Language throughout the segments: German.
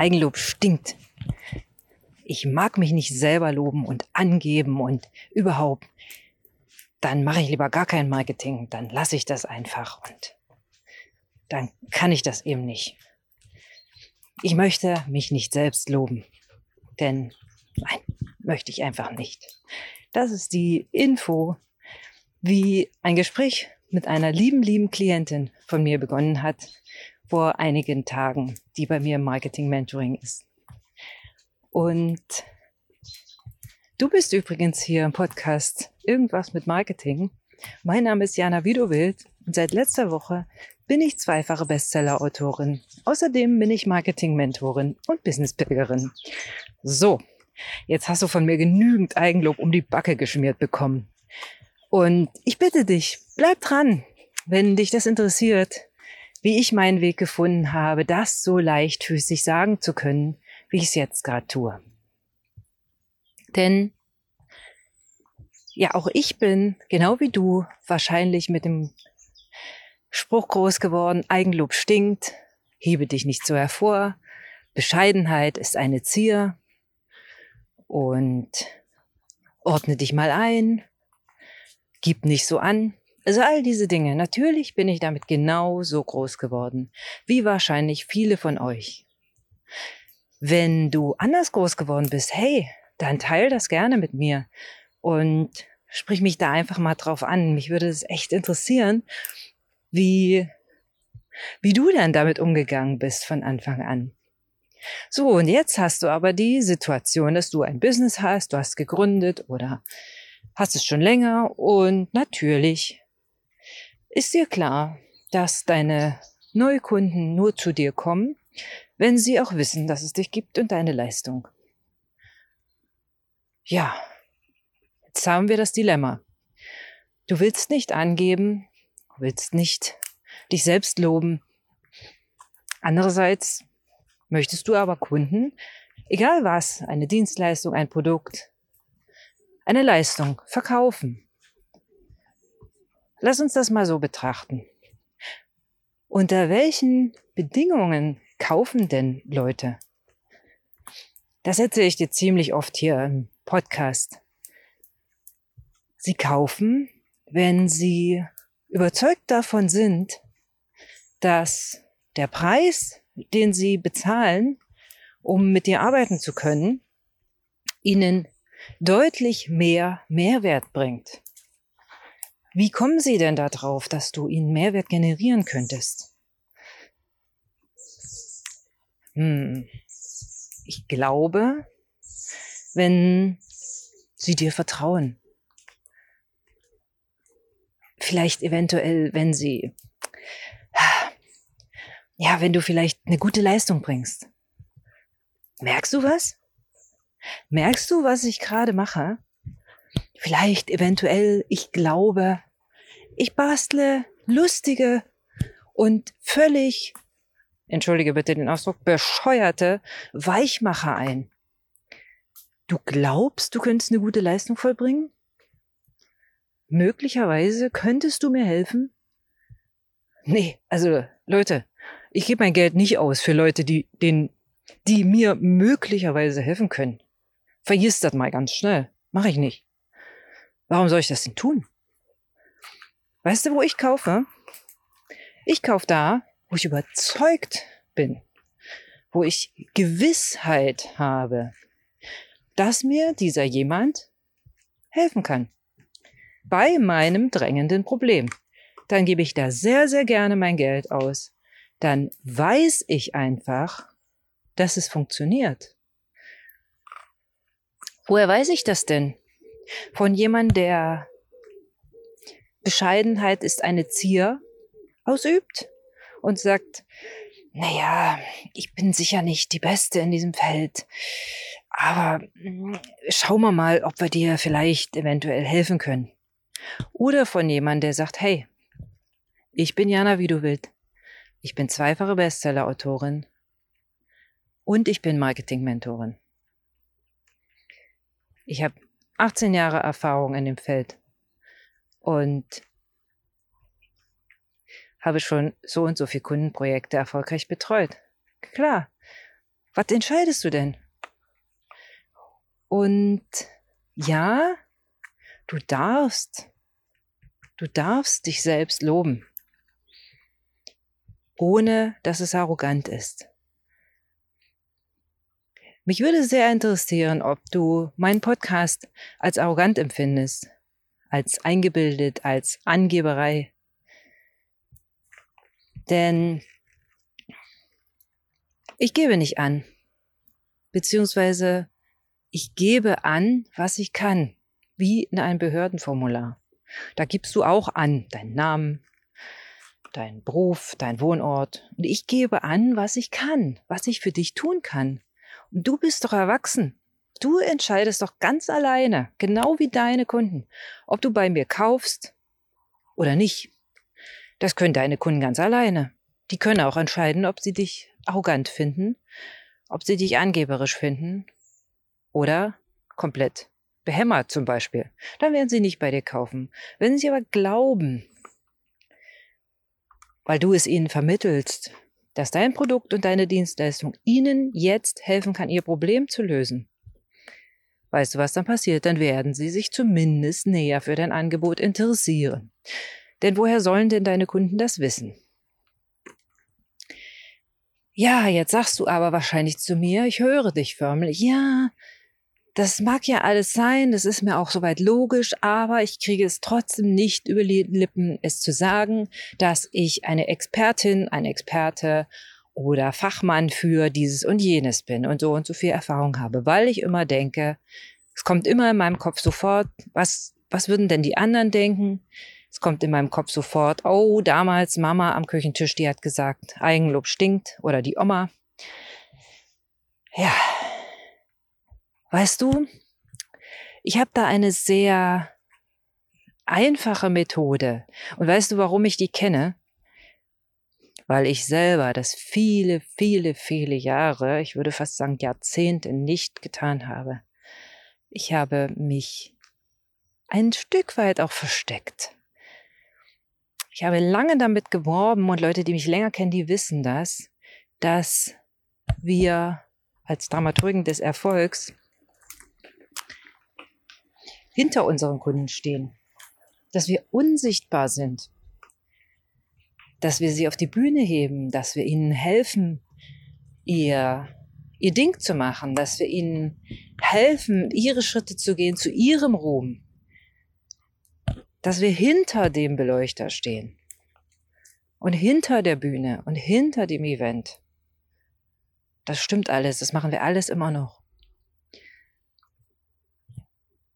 Eigenlob stinkt. Ich mag mich nicht selber loben und angeben und überhaupt. Dann mache ich lieber gar kein Marketing, dann lasse ich das einfach und dann kann ich das eben nicht. Ich möchte mich nicht selbst loben, denn nein, möchte ich einfach nicht. Das ist die Info, wie ein Gespräch mit einer lieben, lieben Klientin von mir begonnen hat vor einigen Tagen, die bei mir im Marketing Mentoring ist. Und du bist übrigens hier im Podcast Irgendwas mit Marketing. Mein Name ist Jana Widowild und seit letzter Woche bin ich zweifache Bestseller-Autorin. Außerdem bin ich Marketing-Mentorin und Business-Pilgerin. So, jetzt hast du von mir genügend Eigenlob um die Backe geschmiert bekommen. Und ich bitte dich, bleib dran, wenn dich das interessiert, wie ich meinen Weg gefunden habe, das so leichtfüßig sagen zu können, wie ich es jetzt gerade tue. Denn ja, auch ich bin, genau wie du, wahrscheinlich mit dem Spruch groß geworden, Eigenlob stinkt, hebe dich nicht so hervor, Bescheidenheit ist eine Zier und ordne dich mal ein, gib nicht so an. Also all diese Dinge. Natürlich bin ich damit genau so groß geworden, wie wahrscheinlich viele von euch. Wenn du anders groß geworden bist, hey, dann teil das gerne mit mir und sprich mich da einfach mal drauf an. Mich würde es echt interessieren, wie, wie du dann damit umgegangen bist von Anfang an. So, und jetzt hast du aber die Situation, dass du ein Business hast, du hast gegründet oder hast es schon länger und natürlich ist dir klar, dass deine Neukunden nur zu dir kommen, wenn sie auch wissen, dass es dich gibt und deine Leistung. Ja, jetzt haben wir das Dilemma. Du willst nicht angeben, willst nicht dich selbst loben. Andererseits möchtest du aber Kunden, egal was, eine Dienstleistung, ein Produkt, eine Leistung verkaufen. Lass uns das mal so betrachten. Unter welchen Bedingungen kaufen denn Leute? Das erzähle ich dir ziemlich oft hier im Podcast. Sie kaufen, wenn sie überzeugt davon sind, dass der Preis, den sie bezahlen, um mit dir arbeiten zu können, ihnen deutlich mehr Mehrwert bringt. Wie kommen sie denn darauf, dass du ihnen Mehrwert generieren könntest? Hm. Ich glaube, wenn sie dir vertrauen vielleicht eventuell, wenn sie, ja, wenn du vielleicht eine gute Leistung bringst. Merkst du was? Merkst du, was ich gerade mache? Vielleicht eventuell, ich glaube, ich bastle lustige und völlig, entschuldige bitte den Ausdruck, bescheuerte Weichmacher ein. Du glaubst, du könntest eine gute Leistung vollbringen? möglicherweise könntest du mir helfen? Nee, also Leute, ich gebe mein Geld nicht aus für Leute, die, den, die mir möglicherweise helfen können. Vergiss das mal ganz schnell. Mache ich nicht. Warum soll ich das denn tun? Weißt du, wo ich kaufe? Ich kaufe da, wo ich überzeugt bin, wo ich Gewissheit habe, dass mir dieser jemand helfen kann bei meinem drängenden Problem. Dann gebe ich da sehr, sehr gerne mein Geld aus. Dann weiß ich einfach, dass es funktioniert. Woher weiß ich das denn? Von jemandem, der Bescheidenheit ist eine Zier ausübt und sagt, naja, ich bin sicher nicht die Beste in diesem Feld, aber hm, schauen wir mal, ob wir dir vielleicht eventuell helfen können. Oder von jemandem, der sagt, hey, ich bin Jana Widowild. Ich bin zweifache Bestseller-Autorin und ich bin Marketing-Mentorin. Ich habe 18 Jahre Erfahrung in dem Feld und habe schon so und so viele Kundenprojekte erfolgreich betreut. Klar, Was entscheidest du denn? Und ja, du darfst, du darfst dich selbst loben, ohne dass es arrogant ist. Mich würde sehr interessieren, ob du meinen Podcast als arrogant empfindest, als eingebildet, als Angeberei. Denn ich gebe nicht an, beziehungsweise ich gebe an, was ich kann, wie in einem Behördenformular. Da gibst du auch an, deinen Namen, deinen Beruf, deinen Wohnort. Und ich gebe an, was ich kann, was ich für dich tun kann. Du bist doch erwachsen. Du entscheidest doch ganz alleine, genau wie deine Kunden, ob du bei mir kaufst oder nicht. Das können deine Kunden ganz alleine. Die können auch entscheiden, ob sie dich arrogant finden, ob sie dich angeberisch finden oder komplett behämmert zum Beispiel. Dann werden sie nicht bei dir kaufen. Wenn sie aber glauben, weil du es ihnen vermittelst, dass dein Produkt und deine Dienstleistung ihnen jetzt helfen kann, ihr Problem zu lösen. Weißt du, was dann passiert? Dann werden sie sich zumindest näher für dein Angebot interessieren. Denn woher sollen denn deine Kunden das wissen? Ja, jetzt sagst du aber wahrscheinlich zu mir, ich höre dich förmlich. Ja, das mag ja alles sein, das ist mir auch soweit logisch, aber ich kriege es trotzdem nicht über die Lippen, es zu sagen, dass ich eine Expertin, ein Experte oder Fachmann für dieses und jenes bin und so und so viel Erfahrung habe, weil ich immer denke, es kommt immer in meinem Kopf sofort, was, was würden denn die anderen denken? Es kommt in meinem Kopf sofort, oh, damals Mama am Küchentisch, die hat gesagt, Eigenlob stinkt oder die Oma. Ja, Weißt du, ich habe da eine sehr einfache Methode. Und weißt du, warum ich die kenne? Weil ich selber das viele, viele, viele Jahre, ich würde fast sagen Jahrzehnte nicht getan habe. Ich habe mich ein Stück weit auch versteckt. Ich habe lange damit geworben und Leute, die mich länger kennen, die wissen das, dass wir als Dramaturgen des Erfolgs hinter unseren Kunden stehen, dass wir unsichtbar sind, dass wir sie auf die Bühne heben, dass wir ihnen helfen, ihr, ihr Ding zu machen, dass wir ihnen helfen, ihre Schritte zu gehen zu ihrem Ruhm, dass wir hinter dem Beleuchter stehen und hinter der Bühne und hinter dem Event. Das stimmt alles, das machen wir alles immer noch.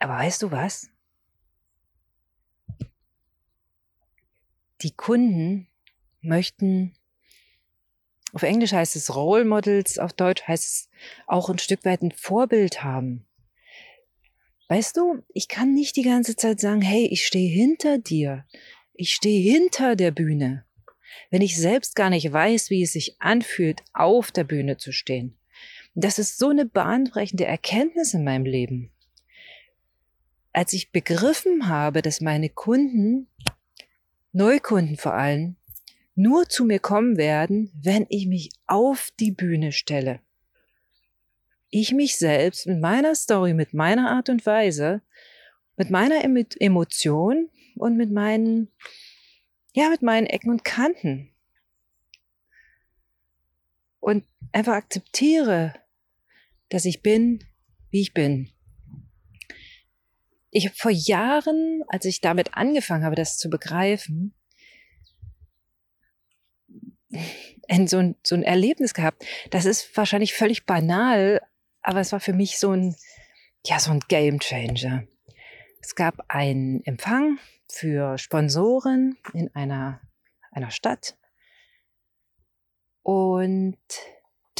Aber weißt du was? Die Kunden möchten, auf Englisch heißt es Role Models, auf Deutsch heißt es auch ein Stück weit ein Vorbild haben. Weißt du, ich kann nicht die ganze Zeit sagen, hey, ich stehe hinter dir. Ich stehe hinter der Bühne. Wenn ich selbst gar nicht weiß, wie es sich anfühlt, auf der Bühne zu stehen. Das ist so eine bahnbrechende Erkenntnis in meinem Leben als ich begriffen habe, dass meine Kunden, Neukunden vor allem, nur zu mir kommen werden, wenn ich mich auf die Bühne stelle. Ich mich selbst mit meiner Story, mit meiner Art und Weise, mit meiner Emotion und mit meinen, ja, mit meinen Ecken und Kanten. Und einfach akzeptiere, dass ich bin, wie ich bin ich habe vor Jahren, als ich damit angefangen habe, das zu begreifen, so, ein, so ein Erlebnis gehabt. Das ist wahrscheinlich völlig banal, aber es war für mich so ein, ja, so ein Game Changer. Es gab einen Empfang für Sponsoren in einer, einer Stadt und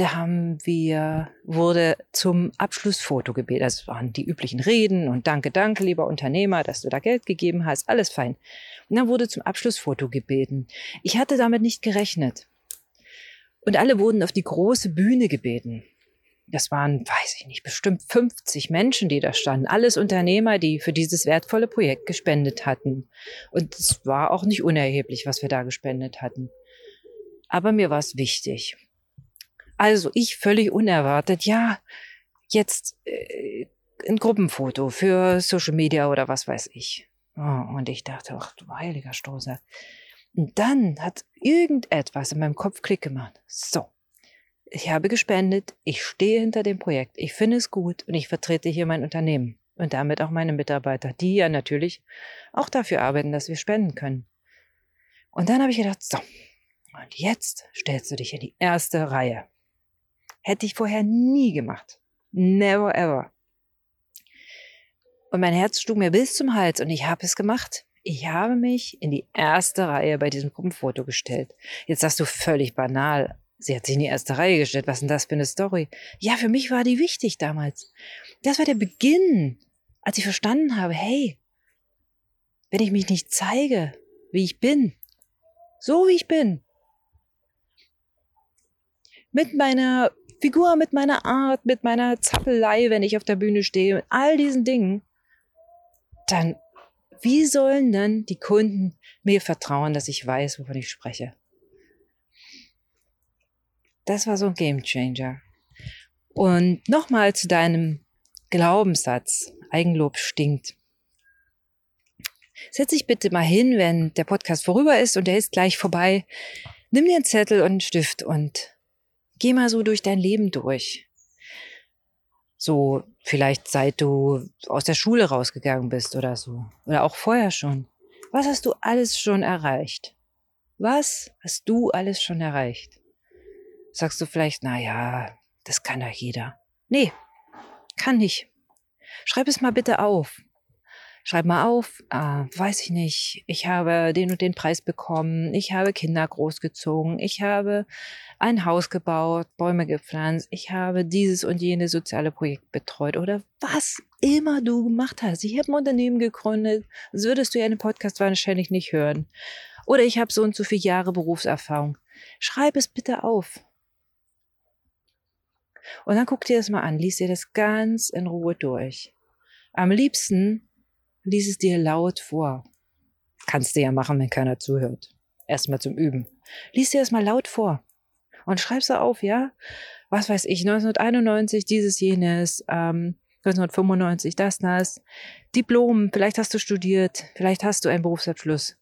da haben wir, wurde zum Abschlussfoto gebeten. Das waren die üblichen Reden und danke, danke, lieber Unternehmer, dass du da Geld gegeben hast. Alles fein. Und dann wurde zum Abschlussfoto gebeten. Ich hatte damit nicht gerechnet. Und alle wurden auf die große Bühne gebeten. Das waren, weiß ich nicht, bestimmt 50 Menschen, die da standen. Alles Unternehmer, die für dieses wertvolle Projekt gespendet hatten. Und es war auch nicht unerheblich, was wir da gespendet hatten. Aber mir war es wichtig. Also ich völlig unerwartet, ja, jetzt äh, ein Gruppenfoto für Social Media oder was weiß ich. Oh, und ich dachte, ach du heiliger Stoßer. Und dann hat irgendetwas in meinem Kopf Klick gemacht. So, ich habe gespendet, ich stehe hinter dem Projekt, ich finde es gut und ich vertrete hier mein Unternehmen und damit auch meine Mitarbeiter, die ja natürlich auch dafür arbeiten, dass wir spenden können. Und dann habe ich gedacht, so, und jetzt stellst du dich in die erste Reihe. Hätte ich vorher nie gemacht. Never ever. Und mein Herz schlug mir bis zum Hals und ich habe es gemacht. Ich habe mich in die erste Reihe bei diesem Gruppenfoto gestellt. Jetzt sagst du völlig banal. Sie hat sich in die erste Reihe gestellt. Was denn das für eine Story? Ja, für mich war die wichtig damals. Das war der Beginn, als ich verstanden habe, hey, wenn ich mich nicht zeige, wie ich bin, so wie ich bin, mit meiner Figur, mit meiner Art, mit meiner Zappelei, wenn ich auf der Bühne stehe, mit all diesen Dingen, dann wie sollen dann die Kunden mir vertrauen, dass ich weiß, wovon ich spreche? Das war so ein Game Changer. Und nochmal zu deinem Glaubenssatz, Eigenlob stinkt. Setz dich bitte mal hin, wenn der Podcast vorüber ist und der ist gleich vorbei. Nimm dir einen Zettel und einen Stift und geh mal so durch dein Leben durch. So vielleicht seit du aus der Schule rausgegangen bist oder so. Oder auch vorher schon. Was hast du alles schon erreicht? Was hast du alles schon erreicht? Sagst du vielleicht, na ja, das kann doch jeder. Nee, kann nicht. Schreib es mal bitte auf. Schreib mal auf, ah, weiß ich nicht, ich habe den und den Preis bekommen, ich habe Kinder großgezogen, ich habe ein Haus gebaut, Bäume gepflanzt, ich habe dieses und jenes soziale Projekt betreut oder was immer du gemacht hast. Ich habe ein Unternehmen gegründet, das würdest du ja in einem Podcast wahrscheinlich nicht hören. Oder ich habe so und so viele Jahre Berufserfahrung. Schreib es bitte auf. Und dann guck dir das mal an, lies dir das ganz in Ruhe durch. Am liebsten lies es dir laut vor. Kannst du ja machen, wenn keiner zuhört. Erstmal zum Üben. Lies dir das mal laut vor. Und schreib's auf, ja? Was weiß ich, 1991 dieses, jenes, ähm, 1995 das, das. Diplom, vielleicht hast du studiert, vielleicht hast du einen Berufsabschluss.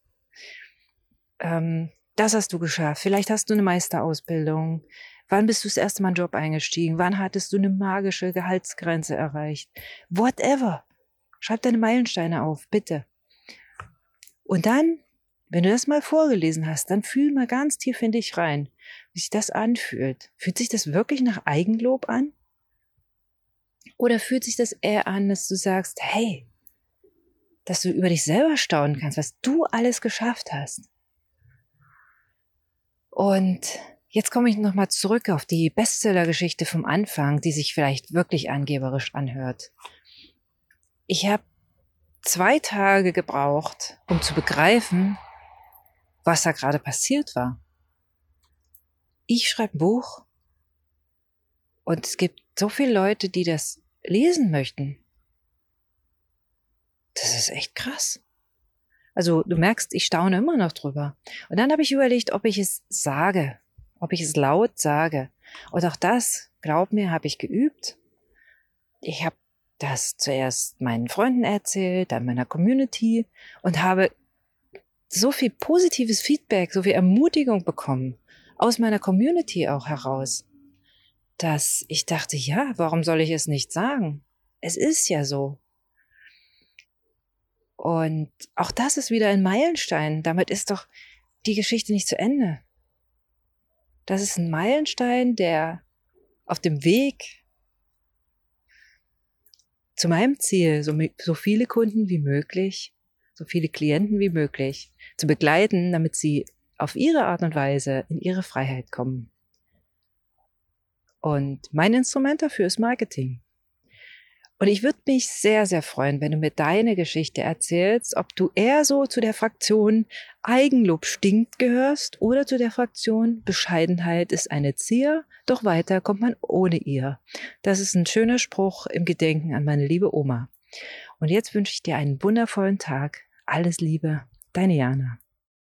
Ähm, das hast du geschafft. Vielleicht hast du eine Meisterausbildung. Wann bist du das erste Mal einen Job eingestiegen? Wann hattest du eine magische Gehaltsgrenze erreicht? Whatever. Schreib deine Meilensteine auf, bitte. Und dann, wenn du das mal vorgelesen hast, dann fühl mal ganz tief in dich rein, wie sich das anfühlt. Fühlt sich das wirklich nach Eigenlob an? Oder fühlt sich das eher an, dass du sagst, hey, dass du über dich selber staunen kannst, was du alles geschafft hast? Und jetzt komme ich nochmal zurück auf die Bestseller-Geschichte vom Anfang, die sich vielleicht wirklich angeberisch anhört. Ich habe zwei Tage gebraucht, um zu begreifen, was da gerade passiert war. Ich schreibe ein Buch und es gibt so viele Leute, die das lesen möchten. Das ist echt krass. Also du merkst, ich staune immer noch drüber. Und dann habe ich überlegt, ob ich es sage, ob ich es laut sage. Und auch das, glaub mir, habe ich geübt. Ich habe das zuerst meinen Freunden erzählt, dann meiner Community und habe so viel positives Feedback, so viel Ermutigung bekommen, aus meiner Community auch heraus, dass ich dachte, ja, warum soll ich es nicht sagen? Es ist ja so. Und auch das ist wieder ein Meilenstein. Damit ist doch die Geschichte nicht zu Ende. Das ist ein Meilenstein, der auf dem Weg zu meinem Ziel, so, so viele Kunden wie möglich, so viele Klienten wie möglich zu begleiten, damit sie auf ihre Art und Weise in ihre Freiheit kommen. Und mein Instrument dafür ist Marketing. Und ich würde mich sehr, sehr freuen, wenn du mir deine Geschichte erzählst, ob du eher so zu der Fraktion Eigenlob stinkt gehörst oder zu der Fraktion Bescheidenheit ist eine Zier, doch weiter kommt man ohne ihr. Das ist ein schöner Spruch im Gedenken an meine liebe Oma. Und jetzt wünsche ich dir einen wundervollen Tag. Alles Liebe, deine Jana.